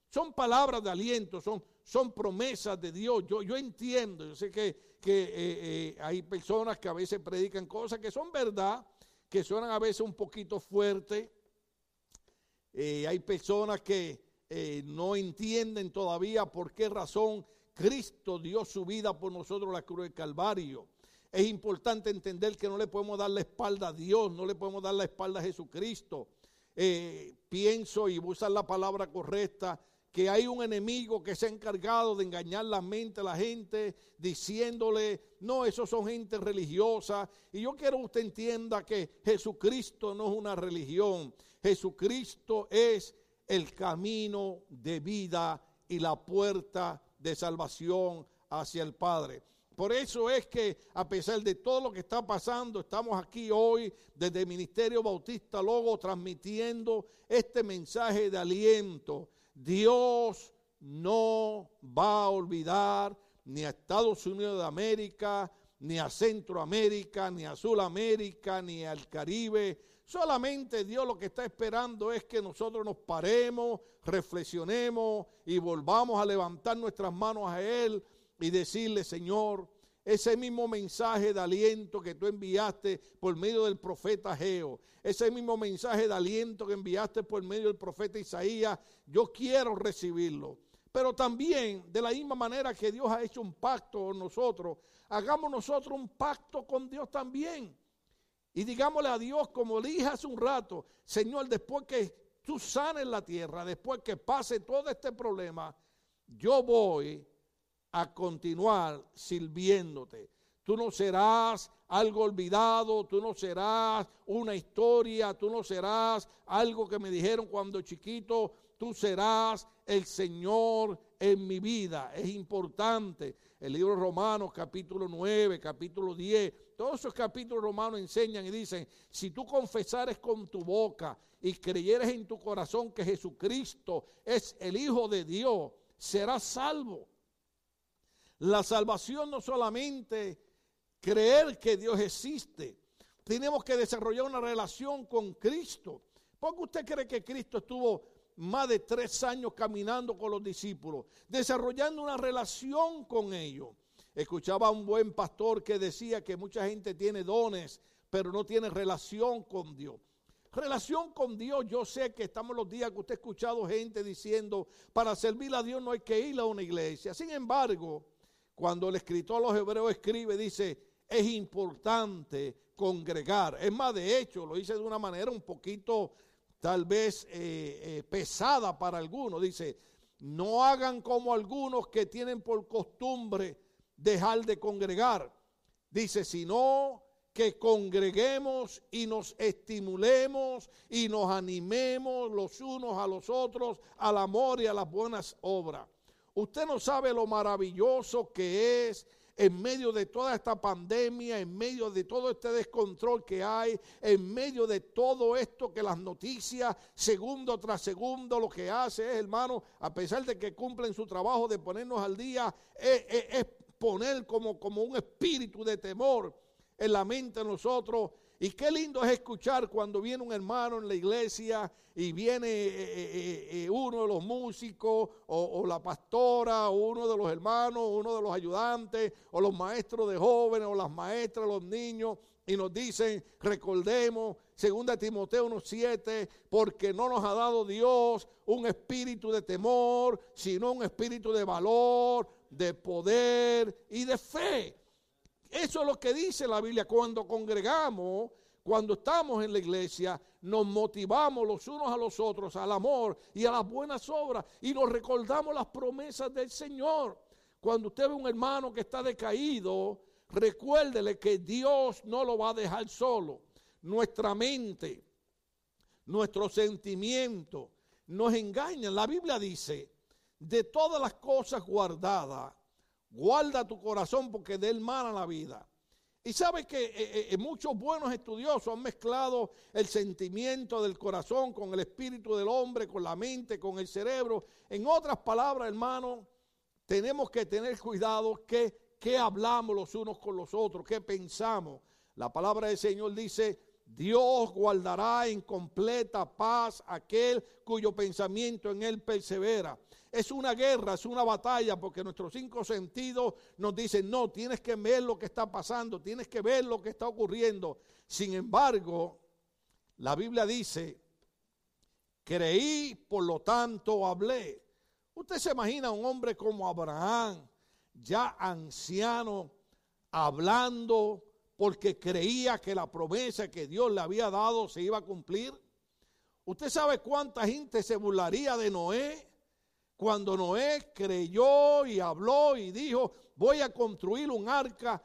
Son palabras de aliento, son, son promesas de Dios. Yo, yo entiendo, yo sé que, que eh, eh, hay personas que a veces predican cosas que son verdad, que suenan a veces un poquito fuertes. Eh, hay personas que no entienden todavía por qué razón Cristo dio su vida por nosotros la cruz del Calvario. Es importante entender que no le podemos dar la espalda a Dios, no le podemos dar la espalda a Jesucristo. pienso y usar la palabra correcta, que hay un enemigo que se ha encargado de engañar la mente a la gente, diciéndole, no, esos son gente religiosa. Y yo quiero que usted entienda que Jesucristo no es una religión, Jesucristo es el camino de vida y la puerta de salvación hacia el Padre. Por eso es que a pesar de todo lo que está pasando, estamos aquí hoy desde el Ministerio Bautista Logo transmitiendo este mensaje de aliento Dios no va a olvidar ni a Estados Unidos de América, ni a Centroamérica, ni a Sudamérica, ni al Caribe. Solamente Dios lo que está esperando es que nosotros nos paremos, reflexionemos y volvamos a levantar nuestras manos a Él y decirle, Señor, ese mismo mensaje de aliento que tú enviaste por medio del profeta Geo, ese mismo mensaje de aliento que enviaste por medio del profeta Isaías, yo quiero recibirlo. Pero también, de la misma manera que Dios ha hecho un pacto con nosotros, hagamos nosotros un pacto con Dios también. Y digámosle a Dios, como le dije hace un rato, Señor, después que tú sanes la tierra, después que pase todo este problema, yo voy a continuar sirviéndote. Tú no serás algo olvidado, tú no serás una historia, tú no serás algo que me dijeron cuando chiquito, tú serás el Señor en mi vida. Es importante. El libro Romanos capítulo 9, capítulo 10, todos esos capítulos romanos enseñan y dicen, si tú confesares con tu boca y creyeres en tu corazón que Jesucristo es el Hijo de Dios, serás salvo. La salvación no solamente creer que Dios existe, tenemos que desarrollar una relación con Cristo. Porque usted cree que Cristo estuvo más de tres años caminando con los discípulos, desarrollando una relación con ellos. Escuchaba a un buen pastor que decía que mucha gente tiene dones, pero no tiene relación con Dios. Relación con Dios, yo sé que estamos los días que usted ha escuchado gente diciendo, para servir a Dios no hay que ir a una iglesia. Sin embargo, cuando el escritor a los hebreos escribe, dice, es importante congregar. Es más, de hecho, lo dice de una manera un poquito tal vez eh, eh, pesada para algunos. Dice, no hagan como algunos que tienen por costumbre dejar de congregar. Dice, sino que congreguemos y nos estimulemos y nos animemos los unos a los otros al amor y a las buenas obras Usted no sabe lo maravilloso que es en medio de toda esta pandemia, en medio de todo este descontrol que hay, en medio de todo esto que las noticias, segundo tras segundo, lo que hace es, hermano, a pesar de que cumplen su trabajo de ponernos al día, es, poner como, como un espíritu de temor en la mente de nosotros y qué lindo es escuchar cuando viene un hermano en la iglesia y viene eh, eh, eh, uno de los músicos o, la pastora o uno de los hermanos, uno de los ayudantes o los maestros de jóvenes o las maestras, los niños y nos dicen, recordemos, 2 Timoteo 1.7, porque no nos ha dado Dios un espíritu de temor, sino un espíritu de valor, de poder y de fe. Eso es lo que dice la Biblia. Cuando congregamos, cuando estamos en la iglesia, nos motivamos los unos a los otros al amor y a las buenas obras y nos recordamos las promesas del Señor. Cuando usted ve un hermano que está decaído, recuérdele que Dios no lo va a dejar solo. Nuestra mente, nuestros sentimientos nos engañan. La Biblia dice, de todas las cosas guardadas, guarda tu corazón porque de él mana la vida. Y sabe que eh, eh, eh, muchos buenos estudiosos han mezclado el sentimiento del corazón con el espíritu del hombre, con la mente, con el cerebro. En otras palabras, hermano, tenemos que tener cuidado que, que hablamos los unos con los otros, qué pensamos. La palabra del Señor dice, Dios guardará en completa paz aquel cuyo pensamiento en él persevera. Es una guerra, es una batalla, porque nuestros cinco sentidos nos dicen, no, tienes que ver lo que está pasando, tienes que ver lo que está ocurriendo. Sin embargo, la Biblia dice, creí, por lo tanto hablé. Usted se imagina un hombre como Abraham, ya anciano, hablando porque creía que la promesa que Dios le había dado se iba a cumplir. ¿Usted sabe cuánta gente se burlaría de Noé? Cuando Noé creyó y habló y dijo, voy a construir un arca.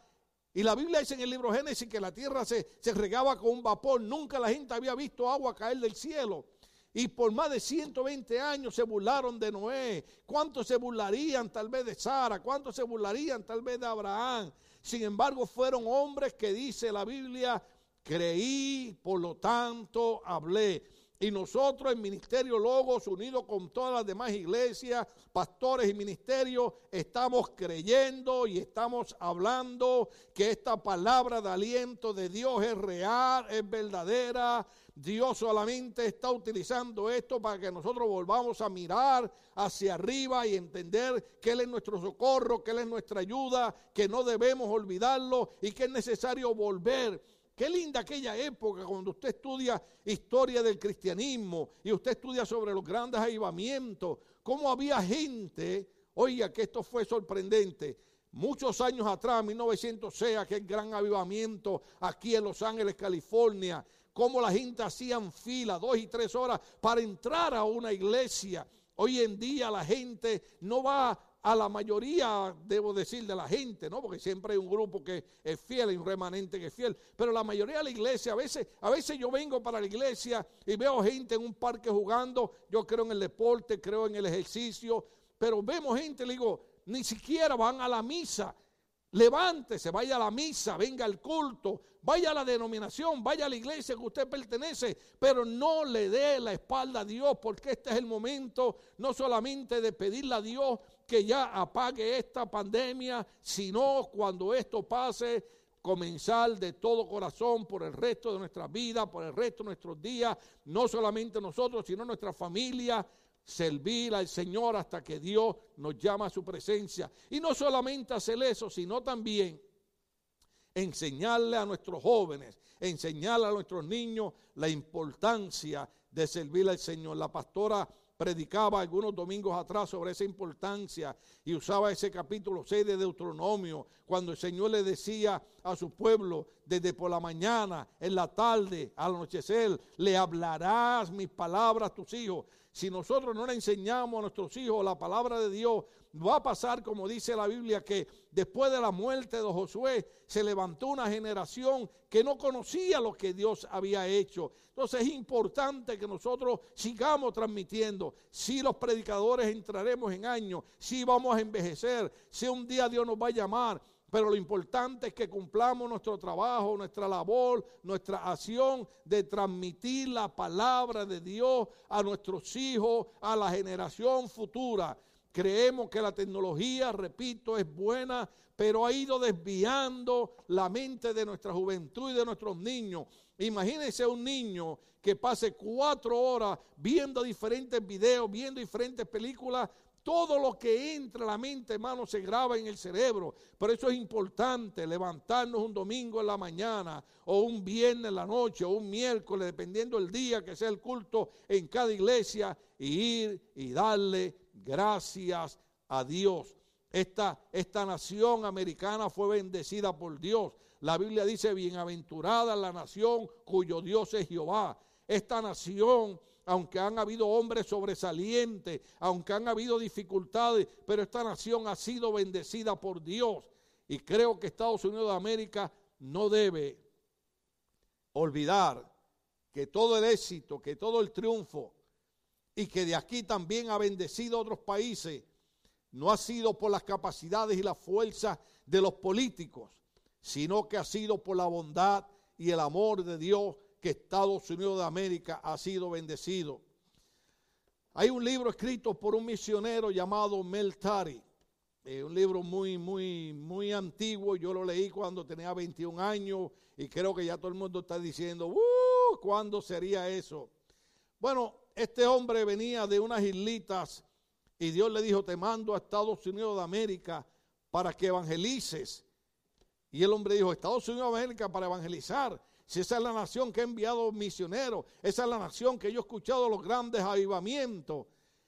Y la Biblia dice en el libro Génesis que la tierra se, se regaba con un vapor. Nunca la gente había visto agua caer del cielo. Y por más de 120 años se burlaron de Noé. ¿Cuántos se burlarían tal vez de Sara? ¿Cuántos se burlarían tal vez de Abraham? Sin embargo, fueron hombres que dice la Biblia, creí, por lo tanto hablé. Y nosotros en Ministerio Logos, unidos con todas las demás iglesias, pastores y ministerios, estamos creyendo y estamos hablando que esta palabra de aliento de Dios es real, es verdadera. Dios solamente está utilizando esto para que nosotros volvamos a mirar hacia arriba y entender que Él es nuestro socorro, que Él es nuestra ayuda, que no debemos olvidarlo y que es necesario volver. Qué linda aquella época cuando usted estudia historia del cristianismo y usted estudia sobre los grandes avivamientos, cómo había gente, oiga que esto fue sorprendente, muchos años atrás, 1906, aquel gran avivamiento aquí en Los Ángeles, California, cómo la gente hacían fila dos y tres horas para entrar a una iglesia. Hoy en día la gente no va a la mayoría, debo decir, de la gente, ¿no? Porque siempre hay un grupo que es fiel y un remanente que es fiel. Pero la mayoría de la iglesia, a veces, a veces yo vengo para la iglesia y veo gente en un parque jugando. Yo creo en el deporte, creo en el ejercicio. Pero vemos gente, le digo, ni siquiera van a la misa. Levántese, vaya a la misa, venga al culto, vaya a la denominación, vaya a la iglesia que usted pertenece, pero no le dé la espalda a Dios, porque este es el momento no solamente de pedirle a Dios que ya apague esta pandemia, sino cuando esto pase, comenzar de todo corazón por el resto de nuestra vida, por el resto de nuestros días, no solamente nosotros, sino nuestra familia, servir al Señor hasta que Dios nos llama a su presencia. Y no solamente hacer eso, sino también enseñarle a nuestros jóvenes, enseñarle a nuestros niños la importancia de servir al Señor. La pastora predicaba algunos domingos atrás sobre esa importancia y usaba ese capítulo 6 de Deuteronomio, cuando el Señor le decía a su pueblo, desde por la mañana, en la tarde, al anochecer, le hablarás mis palabras a tus hijos. Si nosotros no le enseñamos a nuestros hijos la palabra de Dios, va a pasar como dice la Biblia que después de la muerte de Josué se levantó una generación que no conocía lo que Dios había hecho. Entonces es importante que nosotros sigamos transmitiendo. Si los predicadores entraremos en años, si vamos a envejecer, si un día Dios nos va a llamar, pero lo importante es que cumplamos nuestro trabajo, nuestra labor, nuestra acción de transmitir la palabra de Dios a nuestros hijos, a la generación futura. Creemos que la tecnología, repito, es buena, pero ha ido desviando la mente de nuestra juventud y de nuestros niños. Imagínense un niño que pase cuatro horas viendo diferentes videos, viendo diferentes películas todo lo que entra a la mente, hermano, se graba en el cerebro. Por eso es importante levantarnos un domingo en la mañana, o un viernes en la noche, o un miércoles, dependiendo del día que sea el culto en cada iglesia, y ir y darle gracias a Dios. Esta, esta nación americana fue bendecida por Dios. La Biblia dice, bienaventurada la nación cuyo Dios es Jehová. Esta nación aunque han habido hombres sobresalientes, aunque han habido dificultades, pero esta nación ha sido bendecida por Dios. Y creo que Estados Unidos de América no debe olvidar que todo el éxito, que todo el triunfo y que de aquí también ha bendecido a otros países, no ha sido por las capacidades y la fuerza de los políticos, sino que ha sido por la bondad y el amor de Dios que Estados Unidos de América ha sido bendecido. Hay un libro escrito por un misionero llamado Mel Tari, un libro muy, muy, muy antiguo. Yo lo leí cuando tenía 21 años y creo que ya todo el mundo está diciendo, uh, ¿cuándo sería eso? Bueno, este hombre venía de unas islitas y Dios le dijo, te mando a Estados Unidos de América para que evangelices. Y el hombre dijo, Estados Unidos de América para evangelizar. Si esa es la nación que ha enviado misioneros, esa es la nación que yo he escuchado los grandes avivamientos.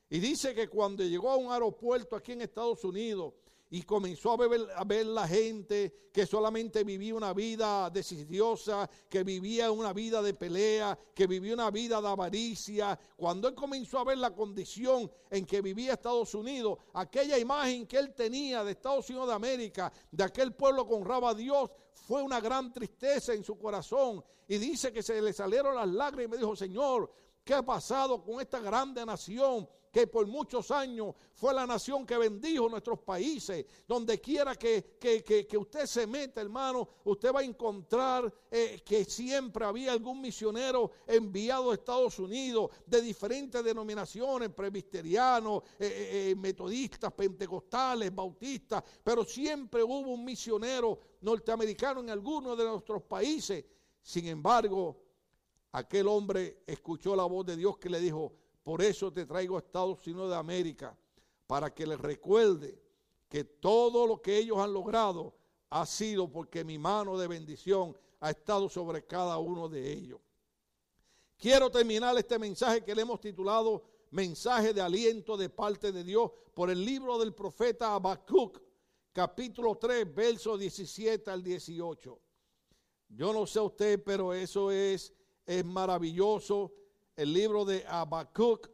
Y dice que cuando llegó a un aeropuerto aquí en Estados Unidos y comenzó a ver, a ver la gente que solamente vivía una vida decidiosa, que vivía una vida de pelea, que vivía una vida de avaricia, cuando él comenzó a ver la condición en que vivía Estados Unidos, aquella imagen que él tenía de Estados Unidos de América, de aquel pueblo que honraba a Dios, fue una gran tristeza en su corazón. Y dice que se le salieron las lágrimas y dijo, Señor, ¿qué ha pasado con esta grande nación? Que por muchos años fue la nación que bendijo nuestros países. Donde quiera que, que, usted se meta, hermano, usted va a encontrar eh, que siempre había algún misionero enviado a Estados Unidos de diferentes denominaciones, presbiterianos, eh, eh, metodistas, pentecostales, bautistas, pero siempre hubo un misionero norteamericano en algunos de nuestros países. Sin embargo, aquel hombre escuchó la voz de Dios que le dijo, por eso te traigo a Estados Unidos de América, para que les recuerde que todo lo que ellos han logrado ha sido porque mi mano de bendición ha estado sobre cada uno de ellos. Quiero terminar este mensaje que le hemos titulado Mensaje de aliento de parte de Dios por el libro del profeta Habacuc, capítulo 3, versos 17 al 18. Yo no sé usted, pero eso es, es maravilloso el libro de Habacuc.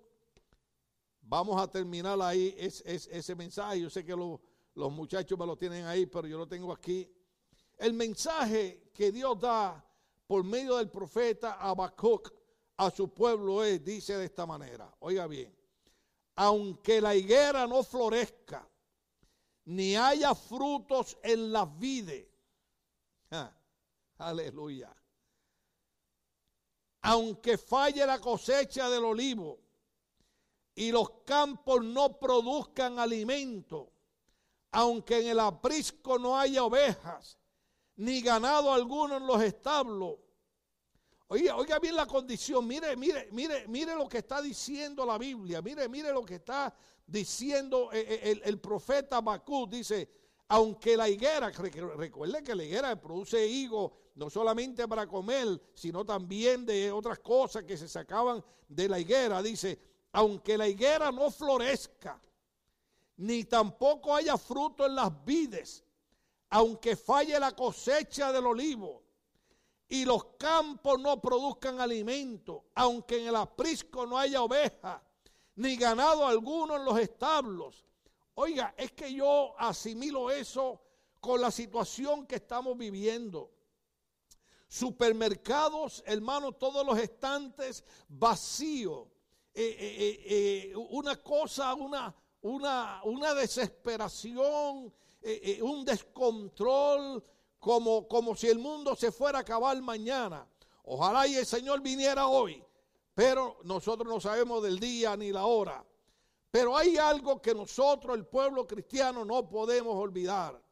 Vamos a terminar ahí ese mensaje. Yo sé que los muchachos me lo tienen ahí, pero yo lo tengo aquí. El mensaje que Dios da por medio del profeta Habacuc a su pueblo es, dice de esta manera, oiga bien, aunque la higuera no florezca, ni haya frutos en las vides, aleluya, aunque falle la cosecha del olivo y los campos no produzcan alimento, aunque en el aprisco no haya ovejas, ni ganado alguno en los establos. Oiga, oiga bien la condición, mire, mire, mire, mire lo que está diciendo la Biblia, mire, mire lo que está diciendo eh, eh, el, profeta Bakú, dice, aunque la higuera, recuerde que la higuera produce higo no solamente para comer, sino también de otras cosas que se sacaban de la higuera. Dice, aunque la higuera no florezca, ni tampoco haya fruto en las vides, aunque falle la cosecha del olivo y los campos no produzcan alimento, aunque en el aprisco no haya oveja, ni ganado alguno en los establos. Oiga, es que yo asimilo eso con la situación que estamos viviendo supermercados, hermano, todos los estantes vacíos. Eh, eh, eh, una cosa, una, una, una desesperación, un descontrol, como, como si el mundo se fuera a acabar mañana. Ojalá y el Señor viniera hoy, pero nosotros no sabemos del día ni la hora. Pero hay algo que nosotros, el pueblo cristiano, no podemos olvidar.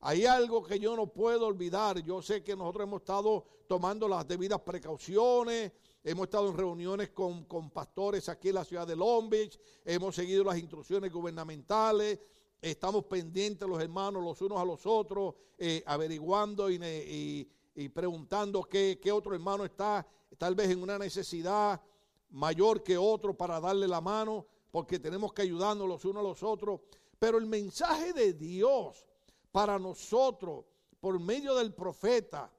Hay algo que yo no puedo olvidar. Yo sé que nosotros hemos estado tomando las debidas precauciones. Hemos estado en reuniones con, pastores aquí en la ciudad de Long Beach. Hemos seguido las instrucciones gubernamentales. Estamos pendientes los hermanos los unos a los otros, eh, averiguando y, preguntando qué, qué otro hermano está tal vez en una necesidad mayor que otro para darle la mano, porque tenemos que ayudarnos los unos a los otros. Pero el mensaje de Dios para nosotros por medio del profeta,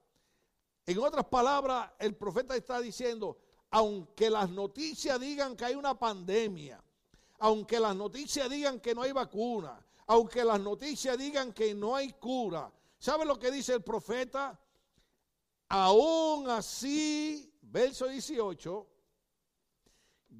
en otras palabras, el profeta está diciendo, aunque las noticias digan que hay una pandemia, aunque las noticias digan que no hay vacuna, aunque las noticias digan que no hay cura, ¿sabe lo que dice el profeta? Aún así, verso 18,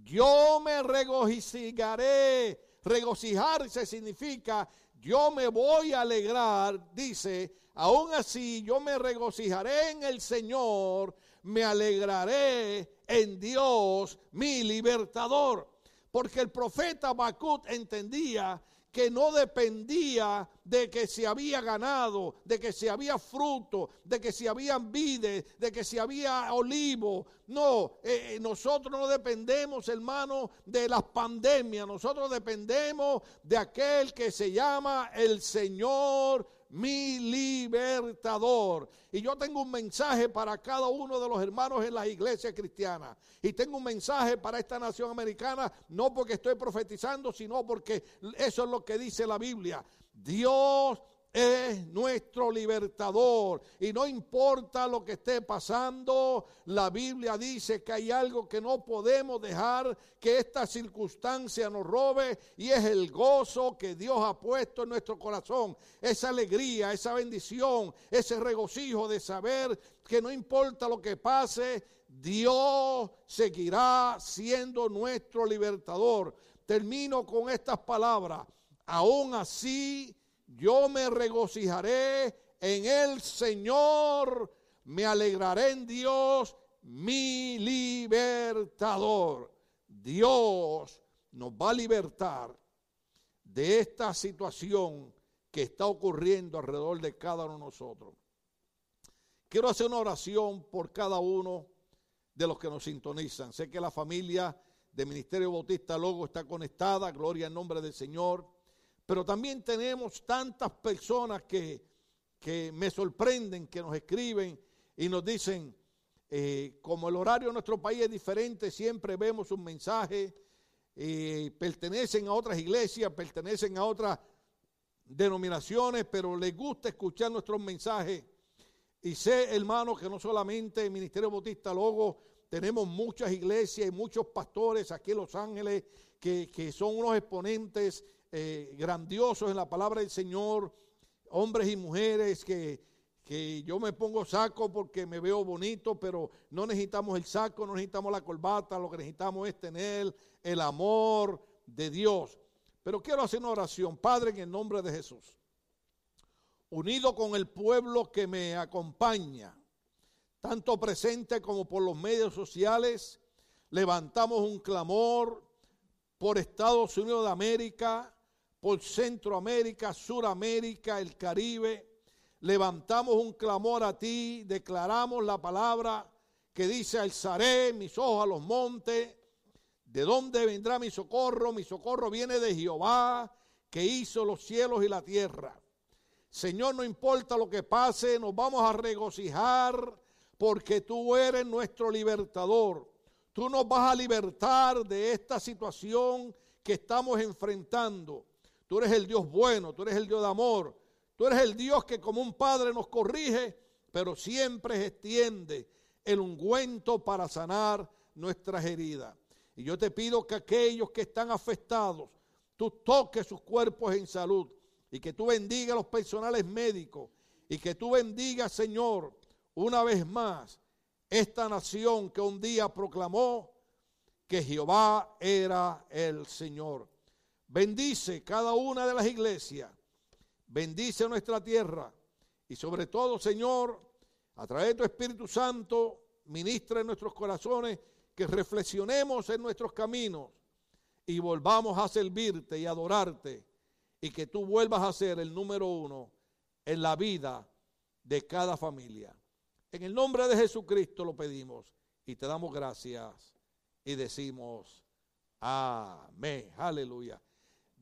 yo me regocijaré. Regocijarse significa yo me voy a alegrar, dice, aún así yo me regocijaré en el Señor, me alegraré en Dios, mi libertador. Porque el profeta Bacut entendía que no dependía de que se había ganado, de que se había fruto, de que se habían vides, de que se había olivo. No, eh, eh, nosotros no dependemos, hermano, de las pandemias. Nosotros dependemos de aquel que se llama el Señor mi libertador. Y yo tengo un mensaje para cada uno de los hermanos en las iglesias cristianas. Y tengo un mensaje para esta nación americana, no porque estoy profetizando, sino porque eso es lo que dice la Biblia. Dios es nuestro libertador. Y no importa lo que esté pasando, la Biblia dice que hay algo que no podemos dejar que esta circunstancia nos robe y es el gozo que Dios ha puesto en nuestro corazón. Esa alegría, esa bendición, ese regocijo de saber que no importa lo que pase, Dios seguirá siendo nuestro libertador. Termino con estas palabras. Aún así, yo me regocijaré en el Señor, me alegraré en Dios, mi libertador. Dios nos va a libertar de esta situación que está ocurriendo alrededor de cada uno de nosotros. Quiero hacer una oración por cada uno de los que nos sintonizan. Sé que la familia de Ministerio Bautista Logo está conectada, gloria en nombre del Señor. Pero también tenemos tantas personas que, me sorprenden, que nos escriben y nos dicen, eh, como el horario de nuestro país es diferente, siempre vemos un mensaje, eh, pertenecen a otras iglesias, pertenecen a otras denominaciones, pero les gusta escuchar nuestros mensajes. Y sé, hermano, que no solamente el Ministerio Bautista Logo, tenemos muchas iglesias y muchos pastores aquí en Los Ángeles que, que son unos exponentes eh, grandiosos en la palabra del Señor, hombres y mujeres que, que yo me pongo saco porque me veo bonito, pero no necesitamos el saco, no necesitamos la corbata, lo que necesitamos es tener el amor de Dios. Pero quiero hacer una oración, Padre, en el nombre de Jesús, unido con el pueblo que me acompaña, tanto presente como por los medios sociales, levantamos un clamor por Estados Unidos de América, por Centroamérica, Suramérica, el Caribe. Levantamos un clamor a ti, declaramos la palabra que dice, alzaré mis ojos a los montes. ¿De dónde vendrá mi socorro? Mi socorro viene de Jehová, que hizo los cielos y la tierra. Señor, no importa lo que pase, nos vamos a regocijar porque tú eres nuestro libertador. Tú nos vas a libertar de esta situación que estamos enfrentando. Tú eres el Dios bueno, tú eres el Dios de amor. Tú eres el Dios que como un padre nos corrige, pero siempre extiende el ungüento para sanar nuestras heridas. Y yo te pido que aquellos que están afectados, tú toques sus cuerpos en salud y que tú bendigas a los personales médicos y que tú bendigas, Señor, una vez más esta nación que un día proclamó que Jehová era el Señor. Bendice cada una de las iglesias. Bendice nuestra tierra. Y sobre todo, Señor, a través de tu Espíritu Santo, ministra en nuestros corazones que reflexionemos en nuestros caminos y volvamos a servirte y adorarte y que tú vuelvas a ser el número uno en la vida de cada familia. En el nombre de Jesucristo lo pedimos y te damos gracias y decimos amén. Aleluya.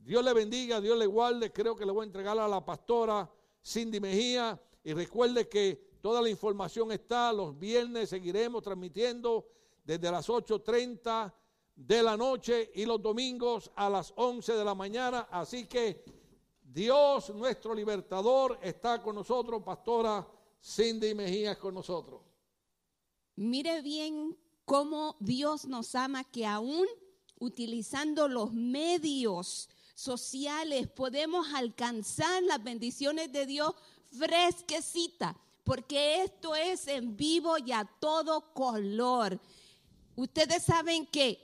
Dios le bendiga, Dios le guarde. Creo que le voy a entregar a la pastora Cindy Mejía. Y recuerde que toda la información está. Los viernes seguiremos transmitiendo desde las 8.30 de la noche y los domingos a las 11 de la mañana. Así que Dios, nuestro libertador, está con nosotros. Pastora Cindy Mejías con nosotros. Mire bien cómo Dios nos ama, que aún utilizando los medios sociales podemos alcanzar las bendiciones de Dios fresquecita, porque esto es en vivo y a todo color. Ustedes saben que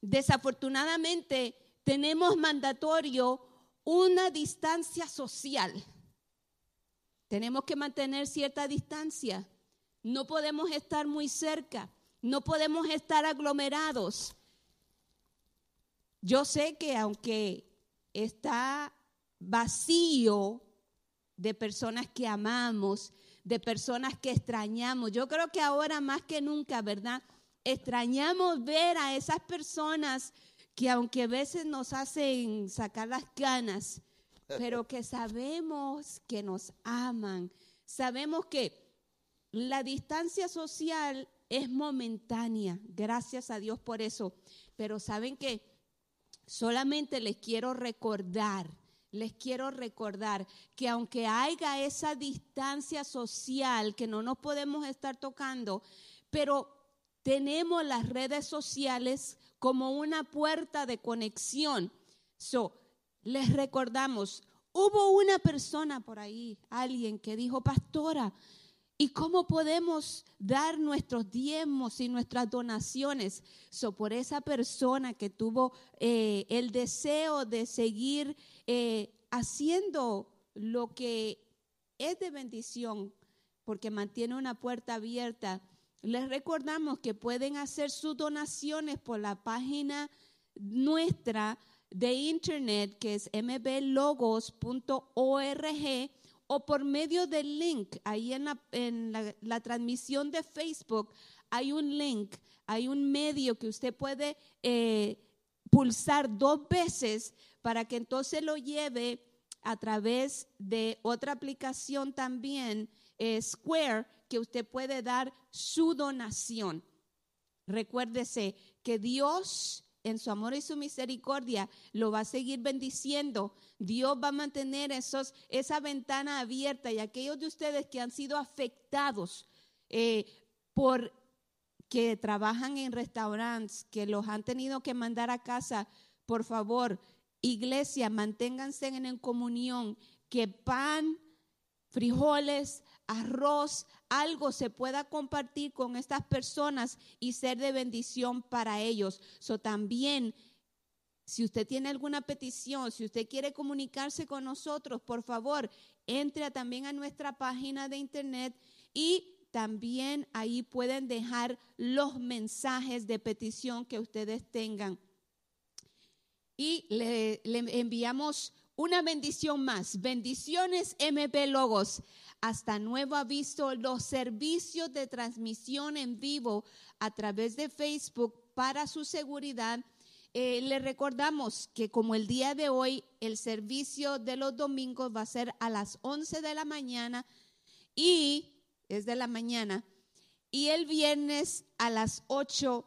desafortunadamente tenemos mandatorio una distancia social. Tenemos que mantener cierta distancia. No podemos estar muy cerca. No podemos estar aglomerados. Yo sé que aunque está vacío de personas que amamos, de personas que extrañamos, yo creo que ahora más que nunca, ¿verdad? Extrañamos ver a esas personas que aunque a veces nos hacen sacar las ganas, pero que sabemos que nos aman, sabemos que la distancia social es momentánea, gracias a Dios por eso, pero saben que solamente les quiero recordar, les quiero recordar que aunque haya esa distancia social que no nos podemos estar tocando, pero tenemos las redes sociales como una puerta de conexión. So, les recordamos, hubo una persona por ahí, alguien que dijo, pastora, ¿y cómo podemos dar nuestros diezmos y nuestras donaciones? So, por esa persona que tuvo eh, el deseo de seguir eh, haciendo lo que es de bendición, porque mantiene una puerta abierta les recordamos que pueden hacer sus donaciones por la página nuestra de internet que es mblogos.org o por medio del link. Ahí en la, transmisión de Facebook hay un link, hay un medio que usted puede eh, pulsar dos veces para que entonces lo lleve a través de otra aplicación también, eh, Square, que usted puede dar su donación. Recuérdese que Dios en su amor y su misericordia lo va a seguir bendiciendo. Dios va a mantener esos, esa ventana abierta y aquellos de ustedes que han sido afectados eh, por que trabajan en restaurantes, que los han tenido que mandar a casa, por favor, iglesia, manténganse en comunión, que pan, frijoles, arroz, algo se pueda compartir con estas personas y ser de bendición para ellos. So también si usted tiene alguna petición, si usted quiere comunicarse con nosotros, por favor, entre también a nuestra página de internet y también ahí pueden dejar los mensajes de petición que ustedes tengan. Y le, le enviamos una bendición más. Bendiciones MP Logos. Hasta nuevo aviso, los servicios de transmisión en vivo a través de Facebook para su seguridad. Eh, le recordamos que como el día de hoy, el servicio de los domingos va a ser a las 11 de la mañana y es de la mañana y el viernes a las 8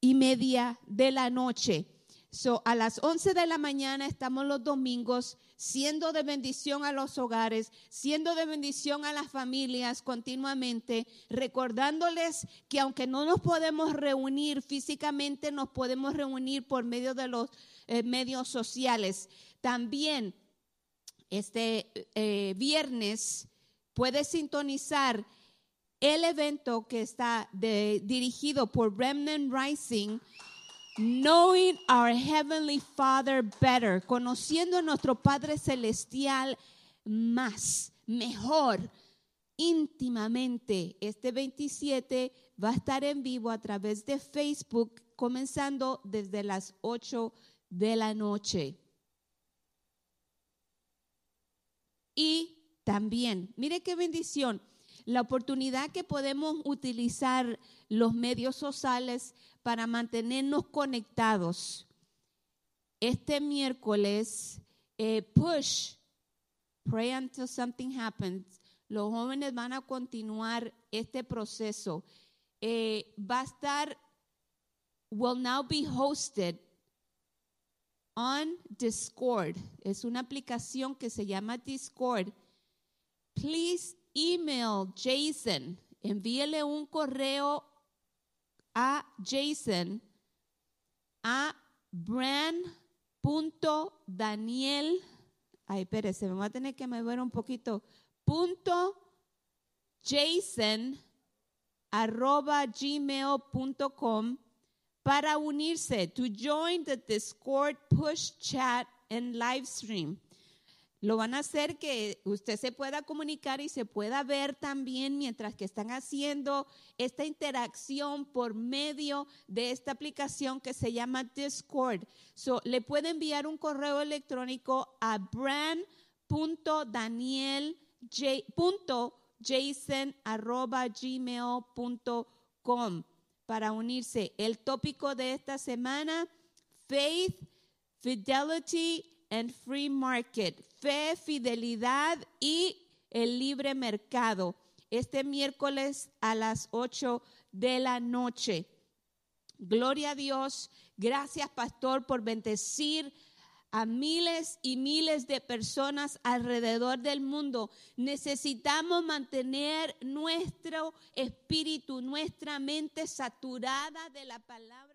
y media de la noche. So, a las 11 de la mañana estamos los domingos siendo de bendición a los hogares, siendo de bendición a las familias continuamente, recordándoles que aunque no nos podemos reunir físicamente, nos podemos reunir por medio de los eh, medios sociales. También este eh, viernes puede sintonizar el evento que está dirigido por Remnant Rising Knowing our Heavenly Father better, conociendo a nuestro Padre Celestial más, mejor, íntimamente. Este 27 va a estar en vivo a través de Facebook, comenzando desde las 8 de la noche. Y también, mire qué bendición, la oportunidad que podemos utilizar los medios sociales para mantenernos conectados. Este miércoles, eh, push, pray until something happens. Los jóvenes van a continuar este proceso. Eh, va a estar, will now be hosted on Discord. Es una aplicación que se llama Discord. Please email Jason. Envíele un correo a Jason a brand.daniel. Ay, espérese, me voy a tener que mover un poquito. Punto jason arroba gmail.com para unirse, to join the Discord push chat and live stream. Lo van a hacer que usted se pueda comunicar y se pueda ver también mientras que están haciendo esta interacción por medio de esta aplicación que se llama Discord. So, le puede enviar un correo electrónico a brand.daniel.jason.gmail.com para unirse. El tópico de esta semana, Faith, Fidelity and Free Market. Fe, fidelidad y el libre mercado. Este miércoles a las 8 de la noche. Gloria a Dios. Gracias, pastor, por bendecir a miles y miles de personas alrededor del mundo. Necesitamos mantener nuestro espíritu, nuestra mente saturada de la palabra.